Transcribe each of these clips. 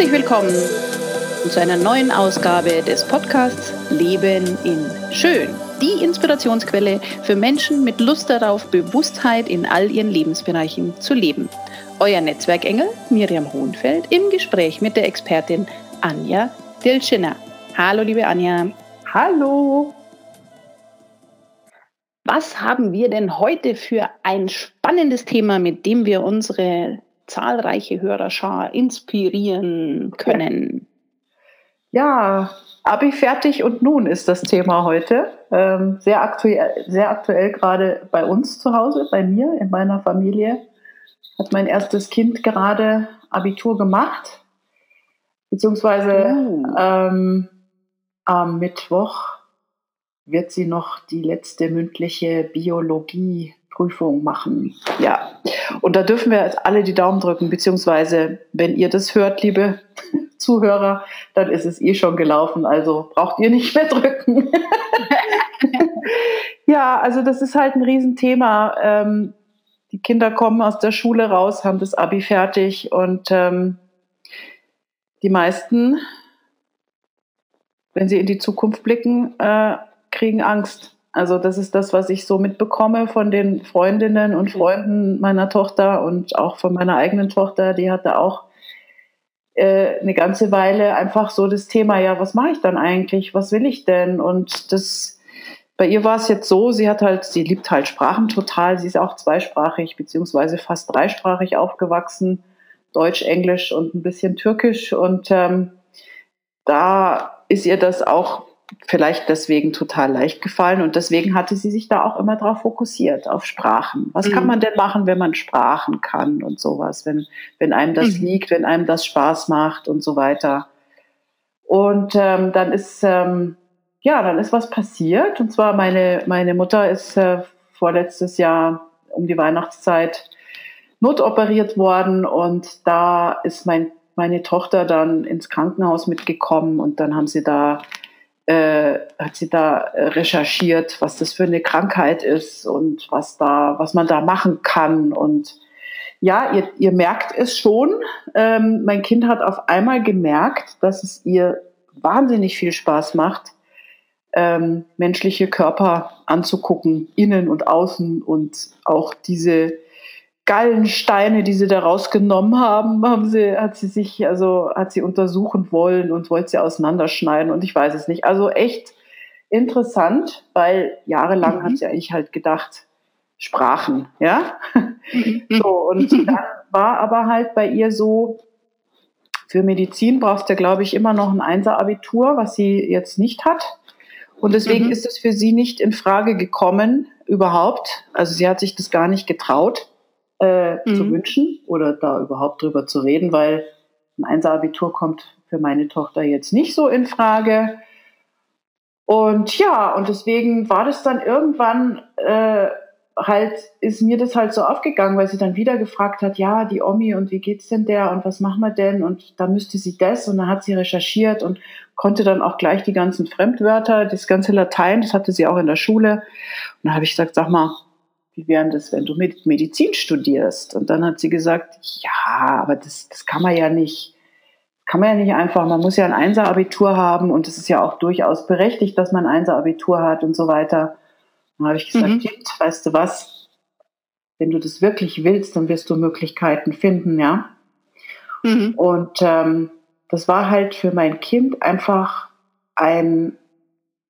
Herzlich willkommen zu einer neuen Ausgabe des Podcasts Leben in Schön. Die Inspirationsquelle für Menschen mit Lust darauf, Bewusstheit in all ihren Lebensbereichen zu leben. Euer Netzwerkengel Miriam Hohenfeld im Gespräch mit der Expertin Anja Dilschiner. Hallo, liebe Anja. Hallo. Was haben wir denn heute für ein spannendes Thema, mit dem wir unsere zahlreiche Hörerschar inspirieren können? Ja, Abi fertig und nun ist das Thema heute. Ähm, sehr aktuell, sehr aktuell gerade bei uns zu Hause, bei mir, in meiner Familie. Hat mein erstes Kind gerade Abitur gemacht, beziehungsweise oh. ähm, am Mittwoch wird sie noch die letzte mündliche Biologieprüfung machen. Ja, und da dürfen wir alle die Daumen drücken, beziehungsweise wenn ihr das hört, liebe Zuhörer, dann ist es eh schon gelaufen, also braucht ihr nicht mehr drücken. ja, also das ist halt ein Riesenthema. Ähm, die Kinder kommen aus der Schule raus, haben das Abi fertig und ähm, die meisten, wenn sie in die Zukunft blicken, äh, kriegen Angst. Also das ist das, was ich so mitbekomme von den Freundinnen und Freunden meiner Tochter und auch von meiner eigenen Tochter. Die hatte auch äh, eine ganze Weile einfach so das Thema, ja, was mache ich dann eigentlich? Was will ich denn? Und das bei ihr war es jetzt so, sie hat halt, sie liebt halt Sprachen total. Sie ist auch zweisprachig beziehungsweise fast dreisprachig aufgewachsen, Deutsch, Englisch und ein bisschen Türkisch. Und ähm, da ist ihr das auch vielleicht deswegen total leicht gefallen und deswegen hatte sie sich da auch immer darauf fokussiert, auf Sprachen. Was mhm. kann man denn machen, wenn man Sprachen kann und sowas, wenn, wenn einem das mhm. liegt, wenn einem das Spaß macht und so weiter. Und ähm, dann ist, ähm, ja, dann ist was passiert und zwar meine, meine Mutter ist äh, vorletztes Jahr um die Weihnachtszeit notoperiert worden und da ist mein, meine Tochter dann ins Krankenhaus mitgekommen und dann haben sie da äh, hat sie da äh, recherchiert, was das für eine Krankheit ist und was da, was man da machen kann. Und ja, ihr, ihr merkt es schon. Ähm, mein Kind hat auf einmal gemerkt, dass es ihr wahnsinnig viel Spaß macht, ähm, menschliche Körper anzugucken, innen und außen und auch diese Gallensteine, die sie da rausgenommen haben, haben sie, hat sie sich, also hat sie untersuchen wollen und wollte sie auseinanderschneiden und ich weiß es nicht. Also echt interessant, weil jahrelang mhm. hat sie eigentlich halt gedacht, Sprachen, ja. Mhm. So, und dann war aber halt bei ihr so, für Medizin brauchst du, glaube ich, immer noch ein Einser-Abitur, was sie jetzt nicht hat. Und deswegen mhm. ist es für sie nicht in Frage gekommen, überhaupt. Also sie hat sich das gar nicht getraut äh, mhm. zu wünschen oder da überhaupt drüber zu reden, weil ein Einser-Abitur kommt für meine Tochter jetzt nicht so in Frage. Und ja, und deswegen war das dann irgendwann äh, halt, ist mir das halt so aufgegangen, weil sie dann wieder gefragt hat, ja, die Omi und wie geht's denn der und was machen wir denn und da müsste sie das und dann hat sie recherchiert und konnte dann auch gleich die ganzen Fremdwörter, das ganze Latein, das hatte sie auch in der Schule. Und dann habe ich gesagt, sag mal, wie wäre das, wenn du Medizin studierst? Und dann hat sie gesagt, ja, aber das, das kann man ja nicht, kann man ja nicht einfach, man muss ja ein Einser-Abitur haben und es ist ja auch durchaus berechtigt, dass man ein Einser-Abitur hat und so weiter. Dann habe ich gesagt, mhm. weißt du was, wenn du das wirklich willst, dann wirst du Möglichkeiten finden, ja. Mhm. Und ähm, das war halt für mein Kind einfach ein,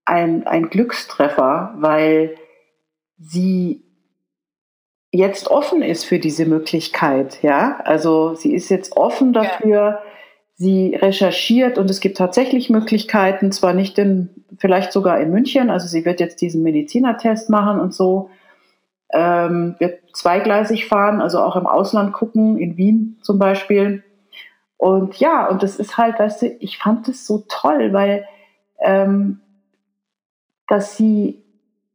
ein, ein Glückstreffer, weil sie jetzt offen ist für diese Möglichkeit, ja. Also sie ist jetzt offen dafür, ja. sie recherchiert und es gibt tatsächlich Möglichkeiten, zwar nicht in, vielleicht sogar in München, also sie wird jetzt diesen Medizinertest machen und so, ähm, wird zweigleisig fahren, also auch im Ausland gucken, in Wien zum Beispiel. Und ja, und das ist halt, weißt du, ich fand das so toll, weil ähm, dass sie,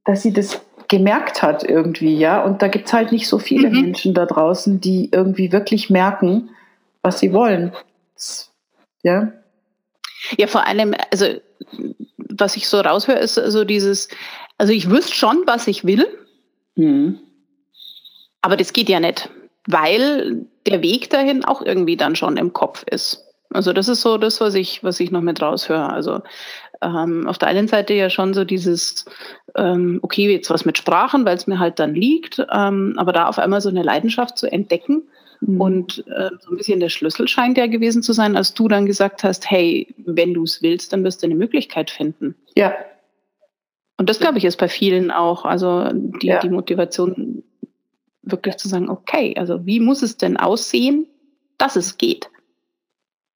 dass sie das gemerkt hat irgendwie, ja. Und da gibt es halt nicht so viele mhm. Menschen da draußen, die irgendwie wirklich merken, was sie wollen. Ja. Ja, vor allem, also was ich so raushöre, ist so dieses, also ich wüsste schon, was ich will, mhm. aber das geht ja nicht, weil der Weg dahin auch irgendwie dann schon im Kopf ist. Also das ist so das, was ich, was ich noch mit raushöre. Also ähm, auf der einen Seite ja schon so dieses, ähm, okay, jetzt was mit Sprachen, weil es mir halt dann liegt, ähm, aber da auf einmal so eine Leidenschaft zu entdecken. Mhm. Und äh, so ein bisschen der Schlüssel scheint ja gewesen zu sein, als du dann gesagt hast, hey, wenn du es willst, dann wirst du eine Möglichkeit finden. Ja. Und das, glaube ich, ist bei vielen auch, also die, ja. die Motivation wirklich zu sagen, okay, also wie muss es denn aussehen, dass es geht?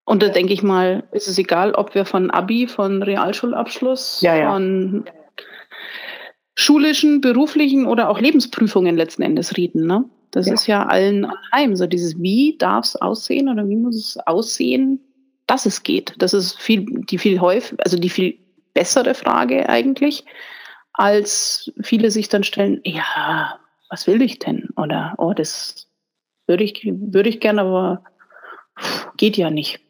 Und da denke ich mal, ist es egal, ob wir von Abi, von Realschulabschluss, ja, ja. von schulischen, beruflichen oder auch Lebensprüfungen letzten Endes reden. Ne? Das ja. ist ja allen anheim. So dieses, wie darf es aussehen oder wie muss es aussehen, dass es geht. Das ist viel, die viel häufig, also die viel bessere Frage eigentlich, als viele sich dann stellen, ja, was will ich denn? Oder, oh, das würde ich, würde ich gerne, aber geht ja nicht.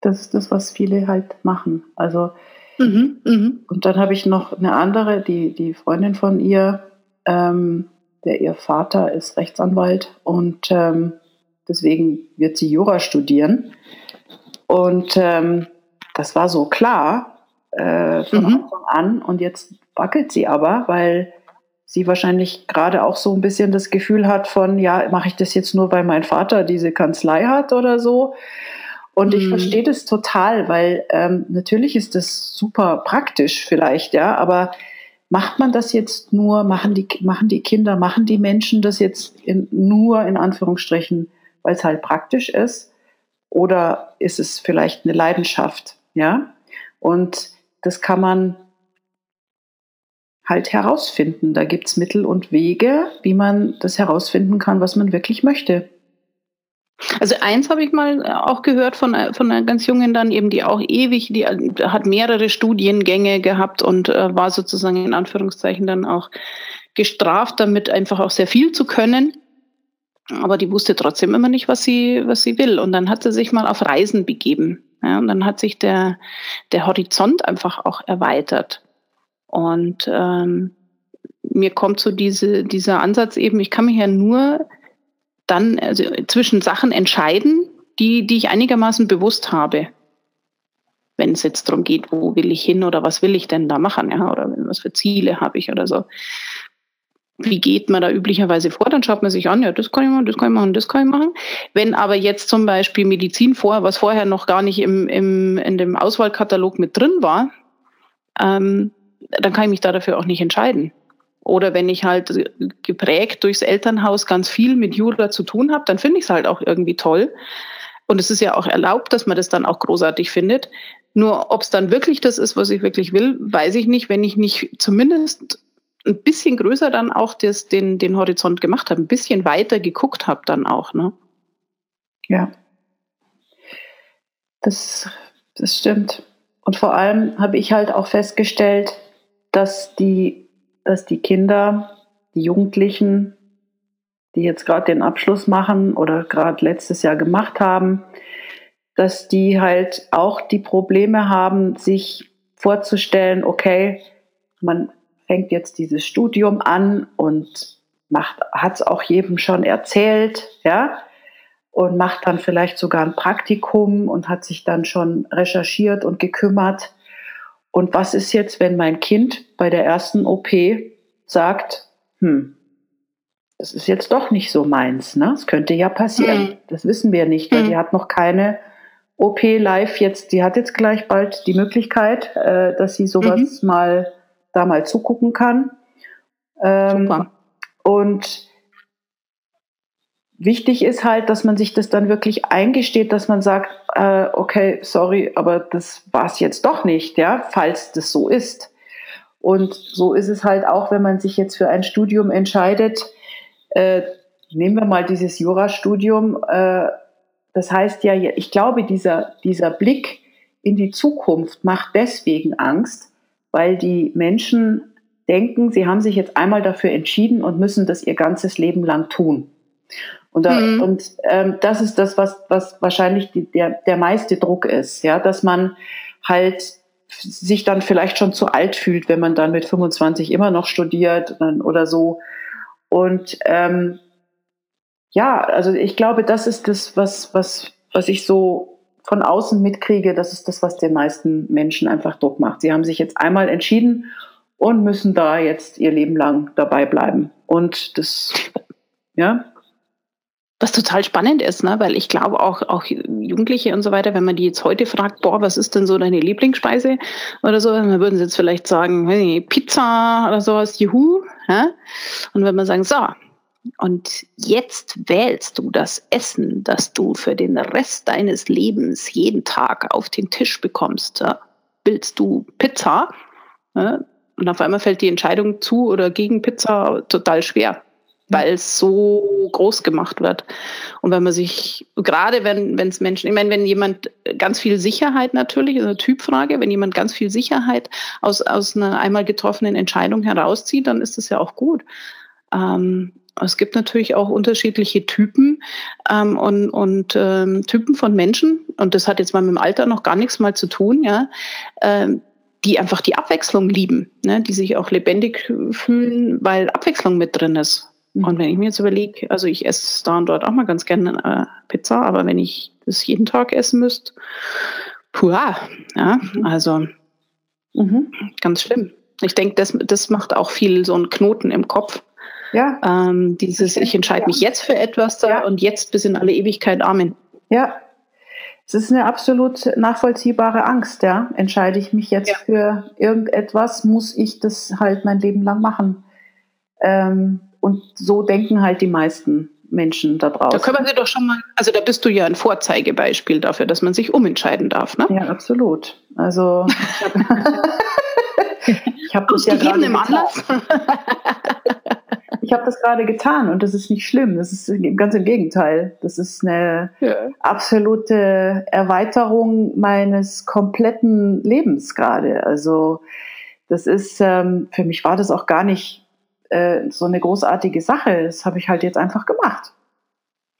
Das ist das, was viele halt machen. Also, mhm, mh. und dann habe ich noch eine andere, die, die Freundin von ihr, ähm, der ihr Vater ist Rechtsanwalt und ähm, deswegen wird sie Jura studieren. Und ähm, das war so klar äh, von mhm. Anfang an. Und jetzt wackelt sie aber, weil sie wahrscheinlich gerade auch so ein bisschen das Gefühl hat von, ja, mache ich das jetzt nur, weil mein Vater diese Kanzlei hat oder so. Und ich mhm. verstehe das total, weil ähm, natürlich ist das super praktisch vielleicht, ja, aber macht man das jetzt nur, machen die, machen die Kinder, machen die Menschen das jetzt in, nur in Anführungsstrichen, weil es halt praktisch ist? Oder ist es vielleicht eine Leidenschaft, ja? Und das kann man halt herausfinden. Da gibt es Mittel und Wege, wie man das herausfinden kann, was man wirklich möchte. Also eins habe ich mal äh, auch gehört von, äh, von einer ganz jungen dann eben, die auch ewig, die äh, hat mehrere Studiengänge gehabt und äh, war sozusagen in Anführungszeichen dann auch gestraft, damit einfach auch sehr viel zu können. Aber die wusste trotzdem immer nicht, was sie, was sie will. Und dann hat sie sich mal auf Reisen begeben. Ja, und dann hat sich der, der Horizont einfach auch erweitert. Und ähm, mir kommt so diese, dieser Ansatz eben, ich kann mich ja nur dann also zwischen Sachen entscheiden, die, die ich einigermaßen bewusst habe. Wenn es jetzt darum geht, wo will ich hin oder was will ich denn da machen, ja, oder was für Ziele habe ich oder so. Wie geht man da üblicherweise vor? Dann schaut man sich an, ja, das kann ich machen, das kann ich machen, das kann ich machen. Wenn aber jetzt zum Beispiel Medizin vor, was vorher noch gar nicht im, im, in dem Auswahlkatalog mit drin war, ähm, dann kann ich mich da dafür auch nicht entscheiden. Oder wenn ich halt geprägt durchs Elternhaus ganz viel mit Jura zu tun habe, dann finde ich es halt auch irgendwie toll. Und es ist ja auch erlaubt, dass man das dann auch großartig findet. Nur ob es dann wirklich das ist, was ich wirklich will, weiß ich nicht, wenn ich nicht zumindest ein bisschen größer dann auch das, den, den Horizont gemacht habe, ein bisschen weiter geguckt habe dann auch. Ne? Ja, das, das stimmt. Und vor allem habe ich halt auch festgestellt, dass die dass die Kinder, die Jugendlichen, die jetzt gerade den Abschluss machen oder gerade letztes Jahr gemacht haben, dass die halt auch die Probleme haben, sich vorzustellen, okay, man fängt jetzt dieses Studium an und hat es auch jedem schon erzählt, ja, und macht dann vielleicht sogar ein Praktikum und hat sich dann schon recherchiert und gekümmert. Und was ist jetzt, wenn mein Kind bei der ersten OP sagt, hm, das ist jetzt doch nicht so meins, ne? Das könnte ja passieren. Mhm. Das wissen wir nicht, weil mhm. die hat noch keine OP live jetzt, die hat jetzt gleich bald die Möglichkeit, äh, dass sie sowas mhm. mal da mal zugucken kann. Ähm, Super. Und wichtig ist halt, dass man sich das dann wirklich eingesteht, dass man sagt, äh, okay, sorry, aber das war es jetzt doch nicht, ja, falls das so ist. Und so ist es halt auch, wenn man sich jetzt für ein Studium entscheidet. Äh, nehmen wir mal dieses Jurastudium. Äh, das heißt ja, ich glaube, dieser, dieser Blick in die Zukunft macht deswegen Angst, weil die Menschen denken, sie haben sich jetzt einmal dafür entschieden und müssen das ihr ganzes Leben lang tun. Und, da, mhm. und ähm, das ist das, was, was wahrscheinlich die, der, der meiste Druck ist, ja, dass man halt sich dann vielleicht schon zu alt fühlt, wenn man dann mit 25 immer noch studiert oder so. Und ähm, ja, also ich glaube, das ist das, was, was, was ich so von außen mitkriege, das ist das, was den meisten Menschen einfach Druck macht. Sie haben sich jetzt einmal entschieden und müssen da jetzt ihr Leben lang dabei bleiben. Und das, ja. Was total spannend ist, ne? weil ich glaube auch, auch Jugendliche und so weiter, wenn man die jetzt heute fragt, boah, was ist denn so deine Lieblingsspeise oder so, dann würden sie jetzt vielleicht sagen, hey, Pizza oder sowas, juhu. Ja? Und wenn man sagen, so, und jetzt wählst du das Essen, das du für den Rest deines Lebens jeden Tag auf den Tisch bekommst. Willst du Pizza? Und auf einmal fällt die Entscheidung zu oder gegen Pizza total schwer, weil es so groß gemacht wird. Und wenn man sich, gerade wenn es Menschen, ich meine, wenn jemand ganz viel Sicherheit natürlich, ist eine Typfrage, wenn jemand ganz viel Sicherheit aus, aus einer einmal getroffenen Entscheidung herauszieht, dann ist das ja auch gut. Ähm, es gibt natürlich auch unterschiedliche Typen ähm, und, und ähm, Typen von Menschen, und das hat jetzt mal mit dem Alter noch gar nichts mal zu tun, ja, ähm, die einfach die Abwechslung lieben, ne, die sich auch lebendig fühlen, weil Abwechslung mit drin ist. Mhm. Und wenn ich mir jetzt überlege, also ich esse da und dort auch mal ganz gerne äh, Pizza, aber wenn ich das jeden Tag essen müsste, puh, ja, mhm. also mhm. ganz schlimm. Ich denke, das, das macht auch viel so einen Knoten im Kopf. Ja. Ähm, dieses, ich entscheide mich jetzt für etwas da ja. und jetzt bis in alle Ewigkeit Amen. Ja. Es ist eine absolut nachvollziehbare Angst, ja. Entscheide ich mich jetzt ja. für irgendetwas, muss ich das halt mein Leben lang machen. Ähm, und so denken halt die meisten Menschen da draußen. Da können wir doch schon mal, also da bist du ja ein Vorzeigebeispiel dafür, dass man sich umentscheiden darf, ne? Ja, absolut. Also ich habe hab das ja gerade im Anlass. ich habe das gerade getan und das ist nicht schlimm. Das ist ganz im Gegenteil. Das ist eine ja. absolute Erweiterung meines kompletten Lebens gerade. Also das ist, ähm, für mich war das auch gar nicht äh, so eine großartige Sache. Das habe ich halt jetzt einfach gemacht.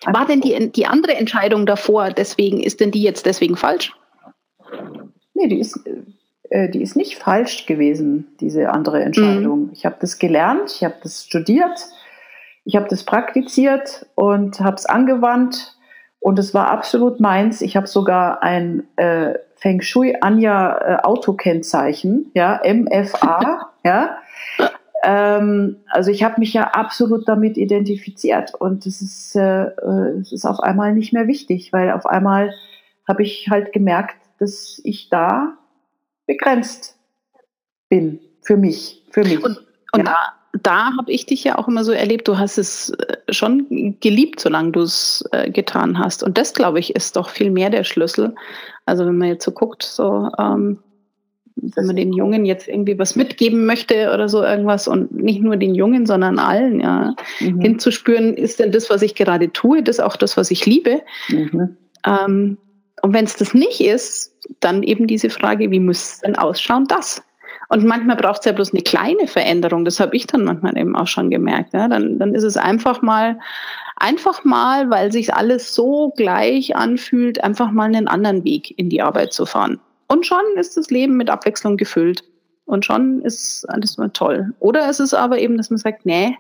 Einfach war denn die, die andere Entscheidung davor, deswegen, ist denn die jetzt deswegen falsch? Nee, die ist, äh, die ist nicht falsch gewesen, diese andere Entscheidung. Mhm. Ich habe das gelernt, ich habe das studiert, ich habe das praktiziert und habe es angewandt und es war absolut meins. Ich habe sogar ein äh, Feng Shui Anja äh, Autokennzeichen, ja, MFA, ja. Ähm, also ich habe mich ja absolut damit identifiziert und es ist, äh, äh, es ist auf einmal nicht mehr wichtig, weil auf einmal habe ich halt gemerkt, dass ich da begrenzt bin für mich, für mich. Und, und ja. da, da habe ich dich ja auch immer so erlebt, du hast es äh, schon geliebt, solange du es äh, getan hast. Und das, glaube ich, ist doch viel mehr der Schlüssel. Also wenn man jetzt so guckt, so ähm, wenn man den Jungen jetzt irgendwie was mitgeben möchte oder so irgendwas und nicht nur den Jungen, sondern allen, ja, mhm. hinzuspüren, ist denn das, was ich gerade tue, das auch das, was ich liebe? Mhm. Ähm, und wenn es das nicht ist, dann eben diese Frage, wie muss es denn ausschauen, das? Und manchmal braucht es ja bloß eine kleine Veränderung. Das habe ich dann manchmal eben auch schon gemerkt. Ja? Dann, dann ist es einfach mal, einfach mal, weil sich alles so gleich anfühlt, einfach mal einen anderen Weg in die Arbeit zu fahren. Und schon ist das Leben mit Abwechslung gefüllt. Und schon ist alles mal toll. Oder es ist aber eben, dass man sagt, nee,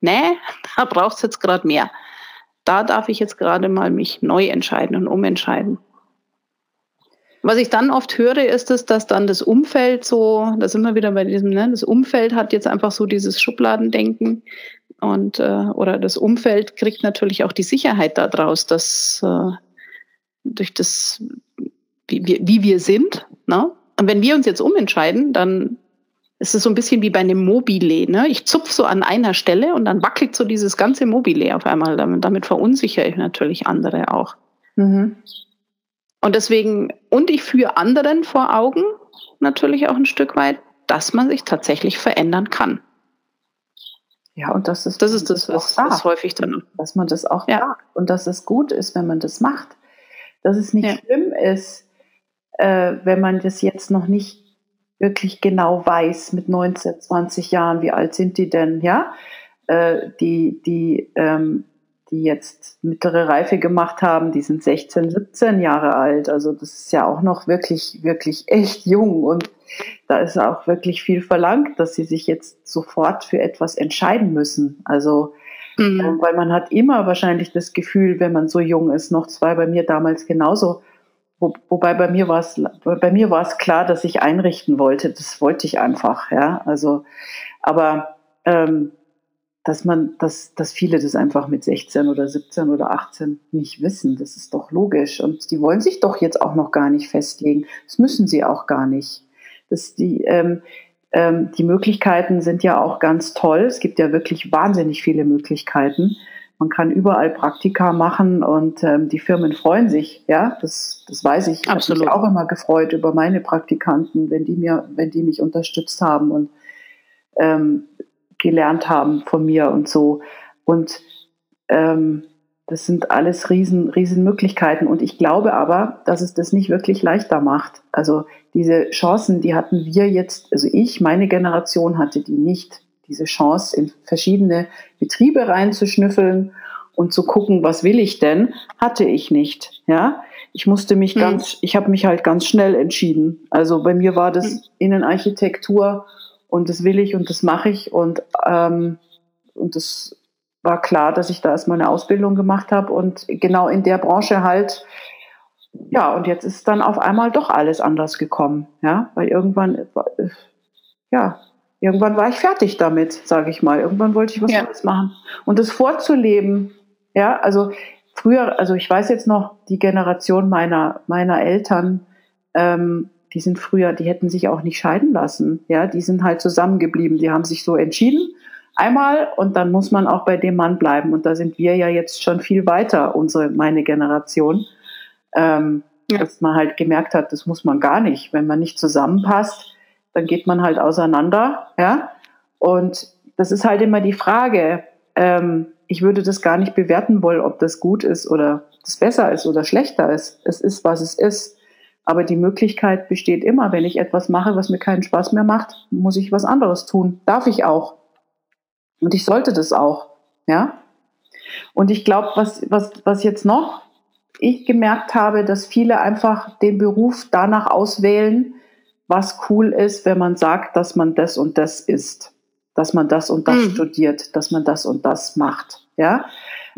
nee, da braucht es jetzt gerade mehr. Da darf ich jetzt gerade mal mich neu entscheiden und umentscheiden. Was ich dann oft höre, ist es, dass dann das Umfeld so, da sind wir wieder bei diesem, ne, das Umfeld hat jetzt einfach so dieses Schubladendenken und äh, oder das Umfeld kriegt natürlich auch die Sicherheit daraus, dass äh, durch das, wie wir, wie wir sind, ne? Und wenn wir uns jetzt umentscheiden, dann ist es so ein bisschen wie bei einem Mobile. Ne? Ich zupf so an einer Stelle und dann wackelt so dieses ganze Mobile auf einmal. Damit, damit verunsichere ich natürlich andere auch. Mhm. Und deswegen, und ich führe anderen vor Augen natürlich auch ein Stück weit, dass man sich tatsächlich verändern kann. Ja, und das ist das, ist das was, was häufig dann. Dass man das auch ja. sagt und dass es gut ist, wenn man das macht. Dass es nicht ja. schlimm ist, äh, wenn man das jetzt noch nicht wirklich genau weiß, mit 19, 20 Jahren, wie alt sind die denn, ja? Äh, die, die, ähm, die jetzt mittlere Reife gemacht haben, die sind 16, 17 Jahre alt. Also das ist ja auch noch wirklich, wirklich echt jung. Und da ist auch wirklich viel verlangt, dass sie sich jetzt sofort für etwas entscheiden müssen. Also, mhm. Weil man hat immer wahrscheinlich das Gefühl, wenn man so jung ist, noch zwei bei mir damals genauso, wo, wobei bei mir war es, bei mir war es klar, dass ich einrichten wollte. Das wollte ich einfach, ja. Also, aber ähm, dass man, dass, dass viele das einfach mit 16 oder 17 oder 18 nicht wissen. Das ist doch logisch. Und die wollen sich doch jetzt auch noch gar nicht festlegen. Das müssen sie auch gar nicht. Das, die, ähm, ähm, die Möglichkeiten sind ja auch ganz toll. Es gibt ja wirklich wahnsinnig viele Möglichkeiten. Man kann überall Praktika machen und ähm, die Firmen freuen sich. Ja, das, das weiß ich. Ich habe mich auch immer gefreut über meine Praktikanten, wenn die mir, wenn die mich unterstützt haben und ähm, gelernt haben von mir und so. Und ähm, das sind alles riesen, riesen Möglichkeiten. Und ich glaube aber, dass es das nicht wirklich leichter macht. Also diese Chancen, die hatten wir jetzt, also ich, meine Generation hatte die nicht. Diese Chance, in verschiedene Betriebe reinzuschnüffeln und zu gucken, was will ich denn, hatte ich nicht. Ja, ich musste mich hm. ganz, ich habe mich halt ganz schnell entschieden. Also bei mir war das hm. Innenarchitektur und das will ich und das mache ich und, ähm, und das war klar, dass ich da erstmal eine Ausbildung gemacht habe und genau in der Branche halt, ja, und jetzt ist dann auf einmal doch alles anders gekommen, ja, weil irgendwann, ja, irgendwann war ich fertig damit, sage ich mal. Irgendwann wollte ich was ja. anderes machen. Und das vorzuleben, ja, also früher, also ich weiß jetzt noch, die Generation meiner, meiner Eltern, ähm, die sind früher, die hätten sich auch nicht scheiden lassen. Ja, die sind halt zusammengeblieben. Die haben sich so entschieden. Einmal und dann muss man auch bei dem Mann bleiben. Und da sind wir ja jetzt schon viel weiter, unsere, meine Generation. Ähm, ja. Dass man halt gemerkt hat, das muss man gar nicht. Wenn man nicht zusammenpasst, dann geht man halt auseinander. Ja, und das ist halt immer die Frage. Ähm, ich würde das gar nicht bewerten wollen, ob das gut ist oder das besser ist oder schlechter ist. Es ist, was es ist. Aber die Möglichkeit besteht immer, wenn ich etwas mache, was mir keinen Spaß mehr macht, muss ich was anderes tun. Darf ich auch. Und ich sollte das auch. Ja. Und ich glaube, was, was, was jetzt noch ich gemerkt habe, dass viele einfach den Beruf danach auswählen, was cool ist, wenn man sagt, dass man das und das ist, dass man das und das mhm. studiert, dass man das und das macht. Ja.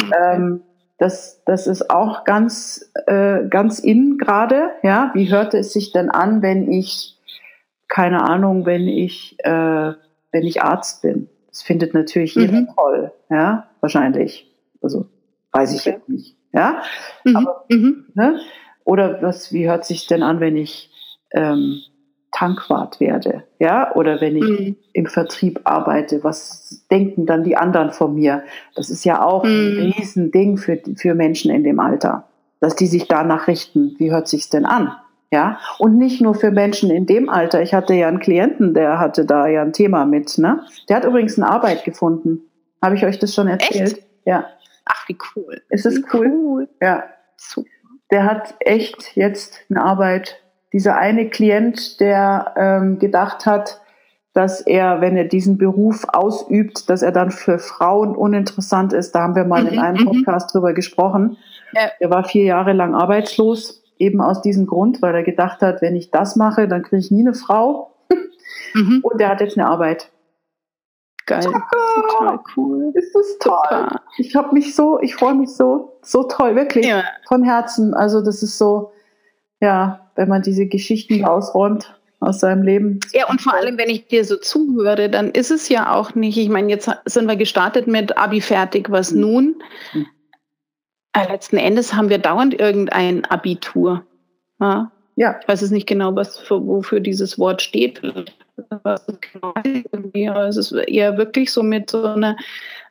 Mhm. Ähm, das, das ist auch ganz, äh, ganz in gerade. Ja, wie hörte es sich denn an, wenn ich, keine Ahnung, wenn ich, äh, wenn ich Arzt bin? Das findet natürlich jeder mhm. toll. Ja, wahrscheinlich. Also weiß ich okay. jetzt nicht. Ja, mhm. aber mhm. ne? oder was? Wie hört sich denn an, wenn ich ähm, Tankwart werde, ja, oder wenn ich mhm. im Vertrieb arbeite, was denken dann die anderen von mir? Das ist ja auch mhm. ein Riesending für, für Menschen in dem Alter, dass die sich danach richten. Wie hört sich's denn an? Ja, und nicht nur für Menschen in dem Alter. Ich hatte ja einen Klienten, der hatte da ja ein Thema mit, ne? Der hat übrigens eine Arbeit gefunden. Habe ich euch das schon erzählt? Echt? Ja. Ach, wie cool. Ist es cool? cool? Ja. Super. Der hat echt jetzt eine Arbeit dieser eine Klient, der ähm, gedacht hat, dass er, wenn er diesen Beruf ausübt, dass er dann für Frauen uninteressant ist. Da haben wir mal mhm, in einem mhm. Podcast drüber gesprochen. Ja. Er war vier Jahre lang arbeitslos, eben aus diesem Grund, weil er gedacht hat, wenn ich das mache, dann kriege ich nie eine Frau. Mhm. Und er hat jetzt eine Arbeit. Geil. Total cool. Ist das toll. Super. Ich habe mich so, ich freue mich so, so toll, wirklich. Ja. Von Herzen. Also das ist so, ja, wenn man diese Geschichten ausräumt aus seinem Leben. Ja, und vor allem, wenn ich dir so zuhöre, dann ist es ja auch nicht, ich meine, jetzt sind wir gestartet mit Abi fertig, was mhm. nun? Mhm. Äh, letzten Endes haben wir dauernd irgendein Abitur. Ja? ja. Ich weiß es nicht genau, was für, wofür dieses Wort steht. Es ist eher wirklich so mit so einer,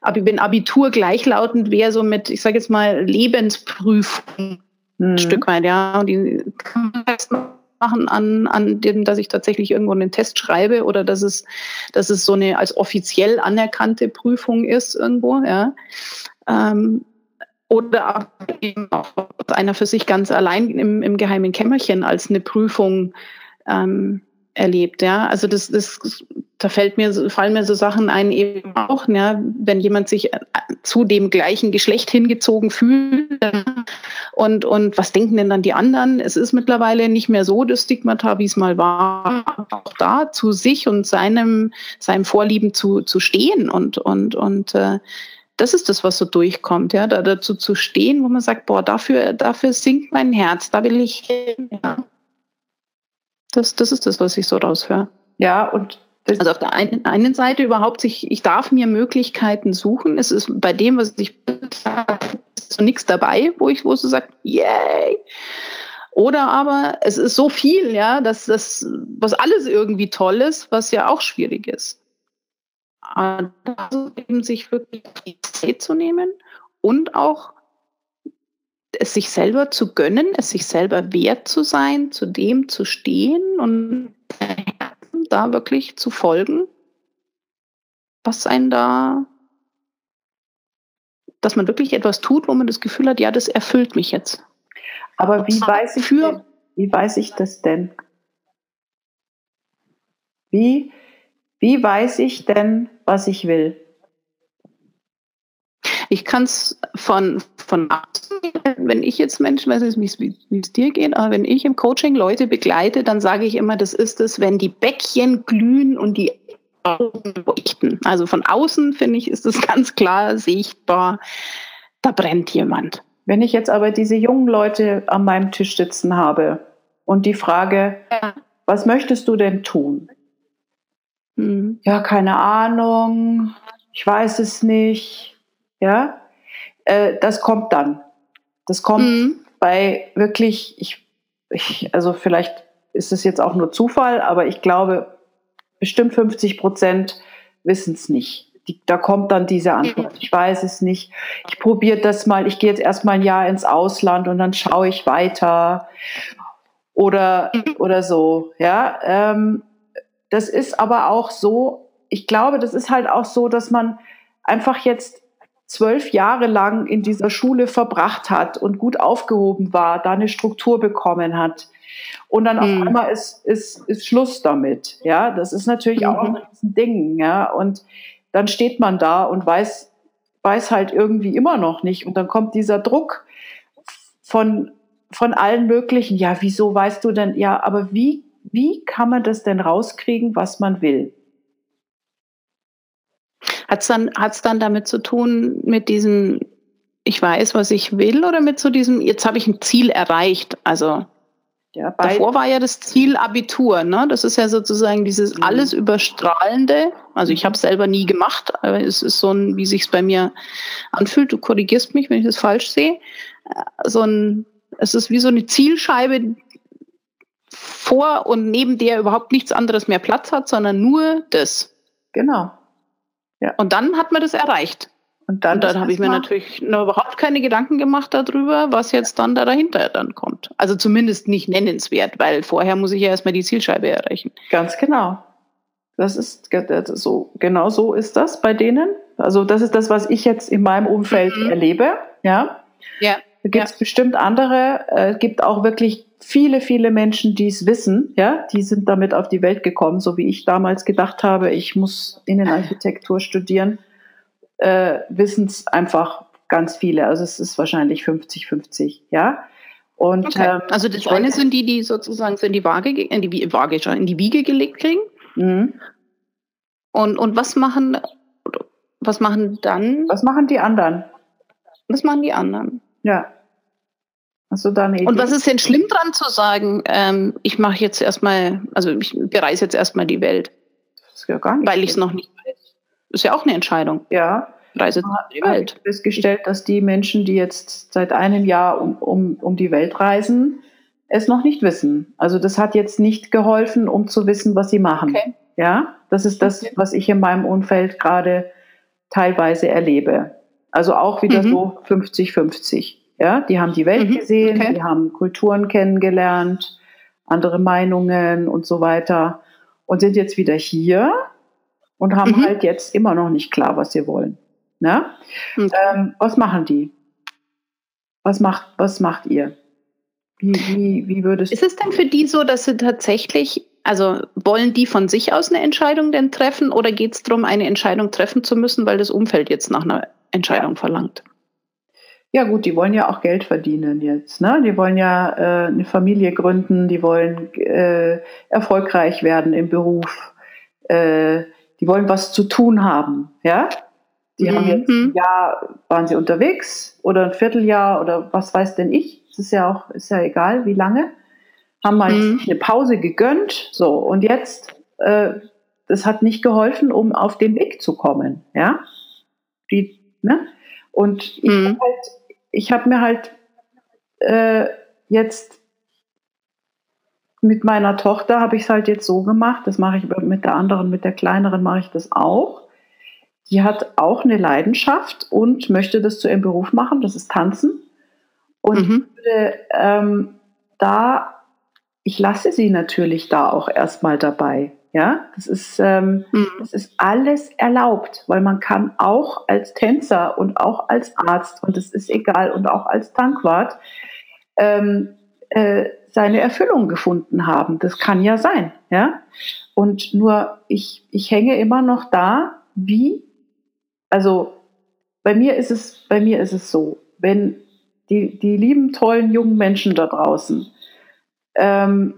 wenn Abitur gleichlautend wäre, so mit, ich sage jetzt mal, Lebensprüfung ein mhm. Stück weit, ja. Und die kann man machen an, an dem, dass ich tatsächlich irgendwo einen Test schreibe oder dass es, dass es so eine als offiziell anerkannte Prüfung ist irgendwo, ja. Ähm, oder eben auch einer für sich ganz allein im, im geheimen Kämmerchen als eine Prüfung ähm, erlebt, ja. Also das, das, da fällt mir, fallen mir so Sachen ein eben auch, ja, wenn jemand sich äh, zu dem gleichen Geschlecht hingezogen fühlt und, und was denken denn dann die anderen? Es ist mittlerweile nicht mehr so das Stigmata, wie es mal war, auch da zu sich und seinem, seinem Vorlieben zu, zu stehen und, und, und äh, das ist das, was so durchkommt, ja, da dazu zu stehen, wo man sagt, boah, dafür, dafür sinkt mein Herz, da will ich hin, ja. Das, das ist das, was ich so raushöre. Ja, und also auf der einen, einen Seite überhaupt sich, ich darf mir Möglichkeiten suchen. Es ist bei dem, was ich ist so nichts dabei, wo ich, wo so sagt, yay. Oder aber es ist so viel, ja, dass das, was alles irgendwie toll ist, was ja auch schwierig ist. Also eben sich wirklich die Zeit zu nehmen und auch es sich selber zu gönnen, es sich selber wert zu sein, zu dem zu stehen und da wirklich zu folgen, was einen da, dass man wirklich etwas tut, wo man das Gefühl hat, ja, das erfüllt mich jetzt. Aber wie weiß ich für, denn, wie weiß ich das denn? Wie, wie weiß ich denn, was ich will? Ich kann es von, von außen, wenn ich jetzt Menschen, weiß nicht, wie es dir geht, aber wenn ich im Coaching Leute begleite, dann sage ich immer, das ist es, wenn die Bäckchen glühen und die Augen leuchten. Also von außen, finde ich, ist es ganz klar sichtbar, da brennt jemand. Wenn ich jetzt aber diese jungen Leute an meinem Tisch sitzen habe und die Frage, ja. was möchtest du denn tun? Mhm. Ja, keine Ahnung, ich weiß es nicht. Ja, äh, das kommt dann. Das kommt mhm. bei wirklich, ich, ich, also vielleicht ist es jetzt auch nur Zufall, aber ich glaube, bestimmt 50 Prozent wissen es nicht. Die, da kommt dann diese Antwort. Mhm. Ich weiß es nicht. Ich probiere das mal. Ich gehe jetzt erstmal ein Jahr ins Ausland und dann schaue ich weiter oder mhm. oder so. Ja, ähm, das ist aber auch so. Ich glaube, das ist halt auch so, dass man einfach jetzt zwölf Jahre lang in dieser Schule verbracht hat und gut aufgehoben war, da eine Struktur bekommen hat. Und dann auf mhm. einmal ist, ist, ist Schluss damit. Ja, das ist natürlich mhm. auch ein Ding. Ja, und dann steht man da und weiß, weiß halt irgendwie immer noch nicht. Und dann kommt dieser Druck von, von allen möglichen. Ja, wieso weißt du denn? Ja, aber wie, wie kann man das denn rauskriegen, was man will? Hat es dann, hat's dann damit zu tun, mit diesem, ich weiß, was ich will, oder mit so diesem, jetzt habe ich ein Ziel erreicht? Also ja, davor war ja das Ziel Abitur, ne? Das ist ja sozusagen dieses mhm. alles überstrahlende. Also ich habe es selber nie gemacht, aber es ist so ein, wie sich bei mir anfühlt. Du korrigierst mich, wenn ich das falsch sehe. Äh, so ein, es ist wie so eine Zielscheibe vor und neben der überhaupt nichts anderes mehr Platz hat, sondern nur das. Genau. Ja. Und dann hat man das erreicht. Und dann, dann habe ich mir natürlich noch überhaupt keine Gedanken gemacht darüber, was jetzt dann da dahinter dann kommt. Also zumindest nicht nennenswert, weil vorher muss ich ja erstmal die Zielscheibe erreichen. Ganz genau. Das ist so, genau so ist das bei denen. Also das ist das, was ich jetzt in meinem Umfeld mhm. erlebe. Ja. Ja. Da gibt es ja. bestimmt andere. Äh, es gibt auch wirklich viele, viele Menschen, die es wissen. Ja, die sind damit auf die Welt gekommen, so wie ich damals gedacht habe, ich muss Innenarchitektur studieren. Äh, wissen es einfach ganz viele. Also es ist wahrscheinlich 50-50. Ja. Und, okay. ähm, also das eine sind die, die sozusagen in die Waage, in die Waage, in die Wiege gelegt kriegen. Mhm. Und, und was machen, was machen dann? Was machen die anderen? Was machen die anderen? Ja. Du da eine Idee? Und was ist denn schlimm dran zu sagen, ähm, ich mache jetzt erstmal, also ich bereise jetzt erstmal die Welt? Das ist ja gar nicht. Weil ich es noch nicht weiß. Ist ja auch eine Entscheidung. Ja. Reise die Welt. Ich habe festgestellt, dass die Menschen, die jetzt seit einem Jahr um, um, um die Welt reisen, es noch nicht wissen. Also das hat jetzt nicht geholfen, um zu wissen, was sie machen. Okay. Ja, das ist das, was ich in meinem Umfeld gerade teilweise erlebe. Also auch wieder mhm. so 50-50. Ja, die haben die Welt mhm. gesehen, okay. die haben Kulturen kennengelernt, andere Meinungen und so weiter und sind jetzt wieder hier und haben mhm. halt jetzt immer noch nicht klar, was sie wollen. Ne? Okay. Ähm, was machen die? Was macht, was macht ihr? Wie, wie, wie würdest Ist es denn für die so, dass sie tatsächlich, also wollen die von sich aus eine Entscheidung denn treffen oder geht es darum, eine Entscheidung treffen zu müssen, weil das Umfeld jetzt nach einer Entscheidung verlangt? Ja gut, die wollen ja auch Geld verdienen jetzt. Ne? Die wollen ja äh, eine Familie gründen, die wollen äh, erfolgreich werden im Beruf, äh, die wollen was zu tun haben. Ja, Die mhm. haben jetzt ein Jahr, waren sie unterwegs oder ein Vierteljahr oder was weiß denn ich. Es ist ja auch, ist ja egal, wie lange. Haben mal mhm. eine Pause gegönnt. So, und jetzt, äh, das hat nicht geholfen, um auf den Weg zu kommen. Ja. Die, ne? Und ich mhm. habe halt, ich hab mir halt äh, jetzt mit meiner Tochter habe ich es halt jetzt so gemacht, das mache ich mit der anderen, mit der kleineren mache ich das auch. Die hat auch eine Leidenschaft und möchte das zu ihrem Beruf machen, das ist Tanzen. Und mhm. würde, ähm, da, ich lasse sie natürlich da auch erstmal dabei. Ja, das ist, ähm, mhm. das ist alles erlaubt, weil man kann auch als Tänzer und auch als Arzt und es ist egal und auch als Tankwart ähm, äh, seine Erfüllung gefunden haben. Das kann ja sein, ja. Und nur ich, ich hänge immer noch da, wie, also bei mir ist es, bei mir ist es so, wenn die, die lieben, tollen, jungen Menschen da draußen, ähm,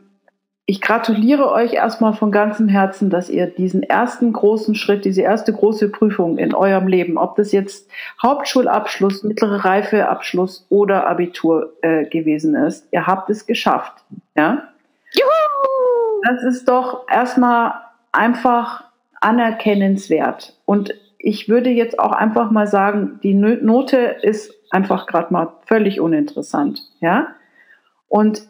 ich gratuliere euch erstmal von ganzem Herzen, dass ihr diesen ersten großen Schritt, diese erste große Prüfung in eurem Leben, ob das jetzt Hauptschulabschluss, mittlere Reifeabschluss oder Abitur äh, gewesen ist, ihr habt es geschafft. Ja? Juhu! Das ist doch erstmal einfach anerkennenswert. Und ich würde jetzt auch einfach mal sagen, die Note ist einfach gerade mal völlig uninteressant. Ja? Und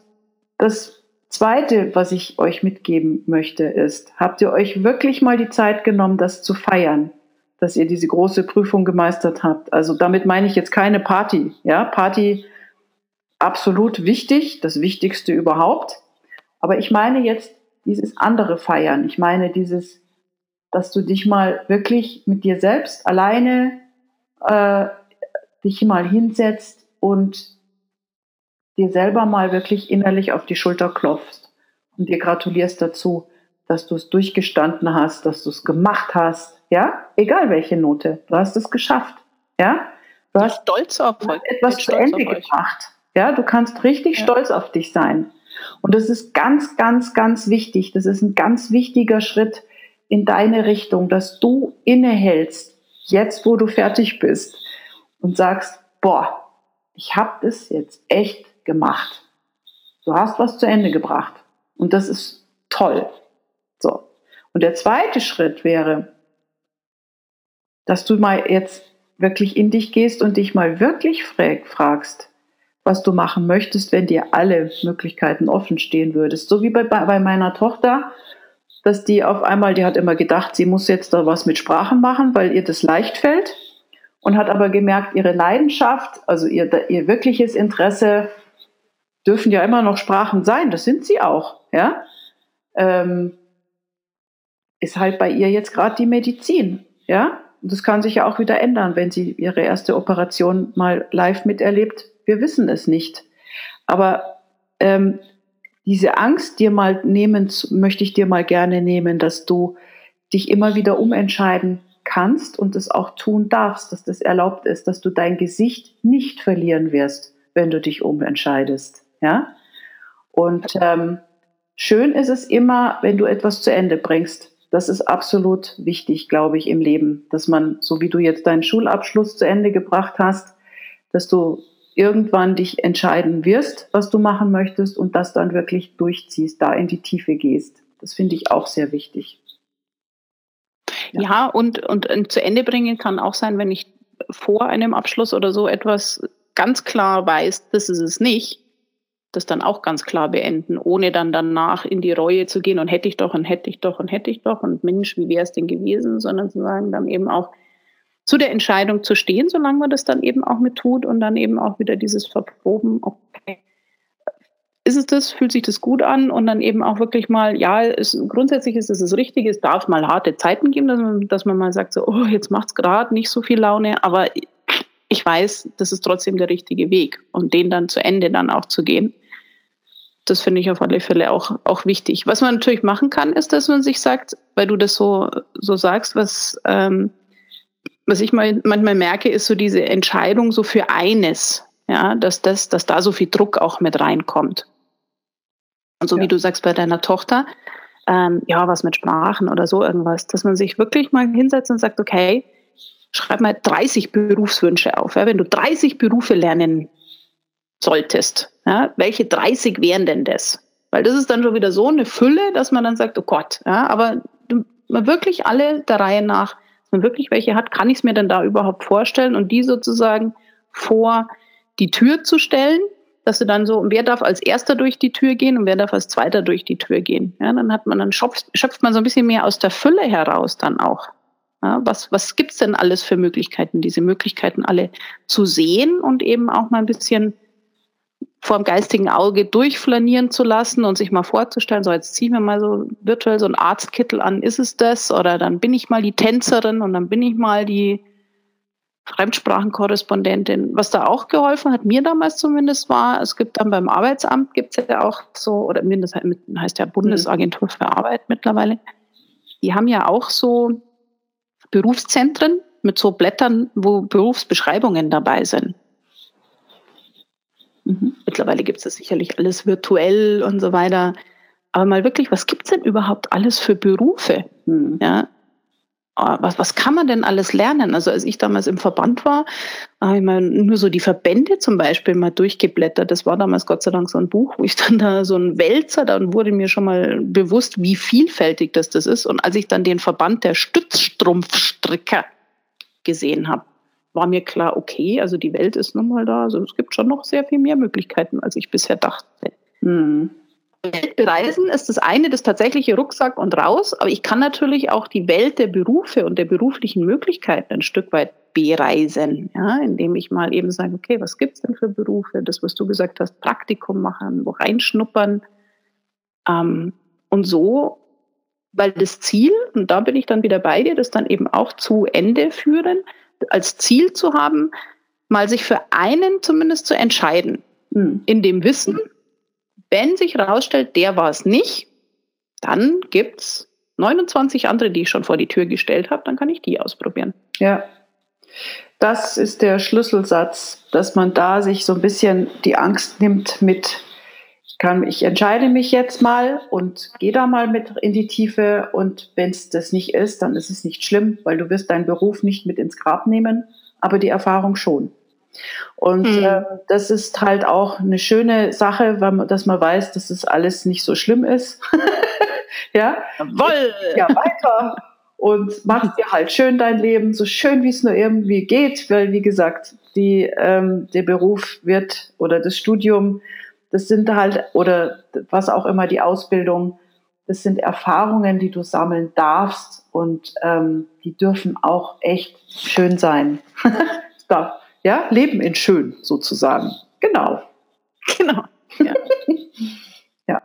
das Zweite, was ich euch mitgeben möchte, ist, habt ihr euch wirklich mal die Zeit genommen, das zu feiern, dass ihr diese große Prüfung gemeistert habt? Also damit meine ich jetzt keine Party. Ja, Party absolut wichtig, das Wichtigste überhaupt. Aber ich meine jetzt dieses andere Feiern. Ich meine dieses, dass du dich mal wirklich mit dir selbst alleine äh, dich mal hinsetzt und dir selber mal wirklich innerlich auf die Schulter klopfst und dir gratulierst dazu, dass du es durchgestanden hast, dass du es gemacht hast, ja, egal welche Note, du hast es geschafft, ja, du hast stolz auf euch. etwas zu Ende gebracht, ja, du kannst richtig ja. stolz auf dich sein. Und das ist ganz, ganz, ganz wichtig, das ist ein ganz wichtiger Schritt in deine Richtung, dass du innehältst, jetzt wo du fertig bist und sagst, boah, ich habe das jetzt echt gemacht. Du hast was zu Ende gebracht. Und das ist toll. So. Und der zweite Schritt wäre, dass du mal jetzt wirklich in dich gehst und dich mal wirklich fragst, was du machen möchtest, wenn dir alle Möglichkeiten offen stehen würdest. So wie bei, bei meiner Tochter, dass die auf einmal, die hat immer gedacht, sie muss jetzt da was mit Sprachen machen, weil ihr das leicht fällt und hat aber gemerkt, ihre Leidenschaft, also ihr, ihr wirkliches Interesse dürfen ja immer noch Sprachen sein, das sind sie auch, ja. Ähm, ist halt bei ihr jetzt gerade die Medizin, ja. Und das kann sich ja auch wieder ändern, wenn sie ihre erste Operation mal live miterlebt. Wir wissen es nicht. Aber ähm, diese Angst dir mal nehmen, möchte ich dir mal gerne nehmen, dass du dich immer wieder umentscheiden kannst und es auch tun darfst, dass das erlaubt ist, dass du dein Gesicht nicht verlieren wirst, wenn du dich umentscheidest. Ja? Und ähm, schön ist es immer, wenn du etwas zu Ende bringst. Das ist absolut wichtig, glaube ich, im Leben, dass man, so wie du jetzt deinen Schulabschluss zu Ende gebracht hast, dass du irgendwann dich entscheiden wirst, was du machen möchtest und das dann wirklich durchziehst, da in die Tiefe gehst. Das finde ich auch sehr wichtig. Ja, ja und, und, und zu Ende bringen kann auch sein, wenn ich vor einem Abschluss oder so etwas ganz klar weiß, das ist es nicht, das dann auch ganz klar beenden, ohne dann danach in die Reue zu gehen und hätte ich doch und hätte ich doch und hätte ich doch und Mensch, wie wäre es denn gewesen, sondern zu sagen, dann eben auch zu der Entscheidung zu stehen, solange man das dann eben auch mit tut und dann eben auch wieder dieses Verproben, okay, ist es das, fühlt sich das gut an? Und dann eben auch wirklich mal, ja, ist, grundsätzlich ist es das Richtige, es darf mal harte Zeiten geben, dass man, dass man mal sagt, so, oh, jetzt macht es gerade nicht so viel Laune, aber ich weiß, das ist trotzdem der richtige Weg und den dann zu Ende dann auch zu gehen das finde ich auf alle Fälle auch, auch wichtig. Was man natürlich machen kann, ist, dass man sich sagt, weil du das so, so sagst, was, ähm, was ich mal, manchmal merke, ist so diese Entscheidung so für eines, ja, dass das, dass da so viel Druck auch mit reinkommt. Und so ja. wie du sagst bei deiner Tochter, ähm, ja, was mit Sprachen oder so irgendwas, dass man sich wirklich mal hinsetzt und sagt, okay, schreib mal 30 Berufswünsche auf. Ja? Wenn du 30 Berufe lernen solltest, ja? welche 30 wären denn das? Weil das ist dann schon wieder so eine Fülle, dass man dann sagt, oh Gott, ja, aber man wirklich alle der Reihe nach, wenn man wirklich welche hat, kann ich es mir denn da überhaupt vorstellen und die sozusagen vor die Tür zu stellen, dass du dann so, wer darf als erster durch die Tür gehen und wer darf als zweiter durch die Tür gehen. Ja, dann hat man, dann schöpft, schöpft man so ein bisschen mehr aus der Fülle heraus dann auch. Ja, was was gibt's denn alles für Möglichkeiten, diese Möglichkeiten alle zu sehen und eben auch mal ein bisschen vor dem geistigen Auge durchflanieren zu lassen und sich mal vorzustellen, so jetzt ziehen wir mal so virtuell so ein Arztkittel an, ist es das? Oder dann bin ich mal die Tänzerin und dann bin ich mal die Fremdsprachenkorrespondentin. Was da auch geholfen hat, mir damals zumindest war, es gibt dann beim Arbeitsamt, gibt es ja auch so, oder mindestens heißt ja Bundesagentur für Arbeit mittlerweile, die haben ja auch so Berufszentren mit so Blättern, wo Berufsbeschreibungen dabei sind. Mhm. Mittlerweile gibt es das sicherlich alles virtuell und so weiter. Aber mal wirklich, was gibt es denn überhaupt alles für Berufe? Mhm. Ja, ah, was, was kann man denn alles lernen? Also als ich damals im Verband war, habe ich mal nur so die Verbände zum Beispiel mal durchgeblättert. Das war damals Gott sei Dank so ein Buch, wo ich dann da so ein Wälzer, dann wurde mir schon mal bewusst, wie vielfältig das das ist. Und als ich dann den Verband der Stützstrumpfstricker gesehen habe, war mir klar, okay, also die Welt ist nun mal da. Also es gibt schon noch sehr viel mehr Möglichkeiten, als ich bisher dachte. Hm. Bereisen ist das eine, das tatsächliche Rucksack und raus, aber ich kann natürlich auch die Welt der Berufe und der beruflichen Möglichkeiten ein Stück weit bereisen, ja, indem ich mal eben sage, okay, was gibt's denn für Berufe? Das, was du gesagt hast, Praktikum machen, wo reinschnuppern. Ähm, und so, weil das Ziel, und da bin ich dann wieder bei dir, das dann eben auch zu Ende führen, als Ziel zu haben, mal sich für einen zumindest zu entscheiden. Hm. In dem Wissen, wenn sich herausstellt, der war es nicht, dann gibt es 29 andere, die ich schon vor die Tür gestellt habe, dann kann ich die ausprobieren. Ja. Das ist der Schlüsselsatz, dass man da sich so ein bisschen die Angst nimmt mit, kann, ich entscheide mich jetzt mal und gehe da mal mit in die Tiefe und wenn es das nicht ist, dann ist es nicht schlimm, weil du wirst deinen Beruf nicht mit ins Grab nehmen, aber die Erfahrung schon. Und mhm. äh, das ist halt auch eine schöne Sache, weil man, dass man weiß, dass es das alles nicht so schlimm ist. ja. Jawoll. Ja, weiter. Und machst dir halt schön dein Leben, so schön wie es nur irgendwie geht, weil wie gesagt, die, ähm, der Beruf wird oder das Studium, das sind halt, oder was auch immer die Ausbildung, das sind Erfahrungen, die du sammeln darfst und ähm, die dürfen auch echt schön sein. da ja, Leben in schön sozusagen. Genau. Genau. Ja. ja.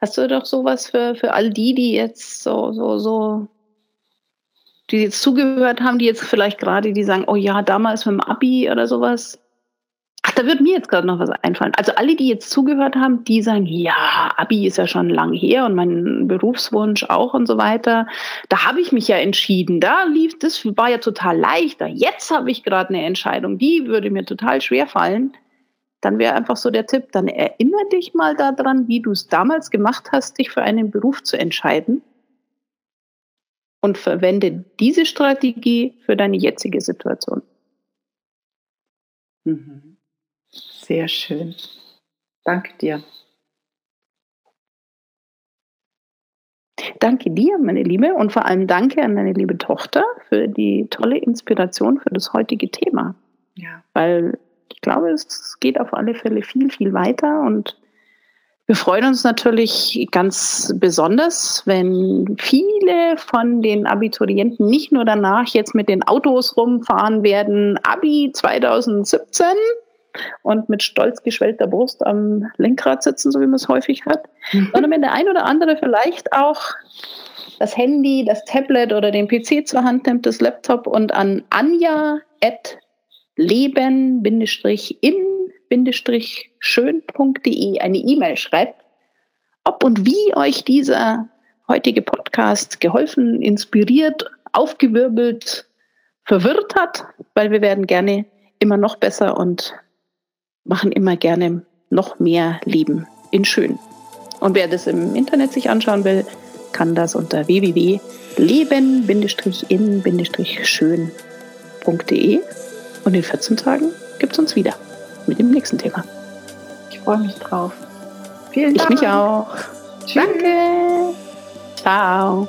Hast du doch sowas für, für all die, die jetzt so, so, so, die jetzt zugehört haben, die jetzt vielleicht gerade, die sagen, oh ja, damals mit dem Abi oder sowas, da wird mir jetzt gerade noch was einfallen. Also alle, die jetzt zugehört haben, die sagen, ja, Abi ist ja schon lang her und mein Berufswunsch auch und so weiter. Da habe ich mich ja entschieden. Da lief, das war ja total leichter. Jetzt habe ich gerade eine Entscheidung, die würde mir total schwer fallen. Dann wäre einfach so der Tipp, dann erinnere dich mal daran, wie du es damals gemacht hast, dich für einen Beruf zu entscheiden. Und verwende diese Strategie für deine jetzige Situation. Mhm. Sehr schön. Danke dir. Danke dir, meine Liebe, und vor allem danke an deine liebe Tochter für die tolle Inspiration für das heutige Thema. Ja. Weil ich glaube, es geht auf alle Fälle viel, viel weiter und wir freuen uns natürlich ganz besonders, wenn viele von den Abiturienten nicht nur danach jetzt mit den Autos rumfahren werden, Abi 2017, und mit stolz geschwellter Brust am Lenkrad sitzen, so wie man es häufig hat, mhm. sondern wenn der ein oder andere vielleicht auch das Handy, das Tablet oder den PC zur Hand nimmt, das Laptop und an anja leben-in-schön.de eine E-Mail schreibt, ob und wie euch dieser heutige Podcast geholfen, inspiriert, aufgewirbelt, verwirrt hat, weil wir werden gerne immer noch besser und machen immer gerne noch mehr Leben in schön. Und wer das im Internet sich anschauen will, kann das unter www.leben-in-schön.de und in 14 Tagen gibt es uns wieder mit dem nächsten Thema. Ich freue mich drauf. Vielen Ich Dank. mich auch. Tschüss. Danke. Ciao.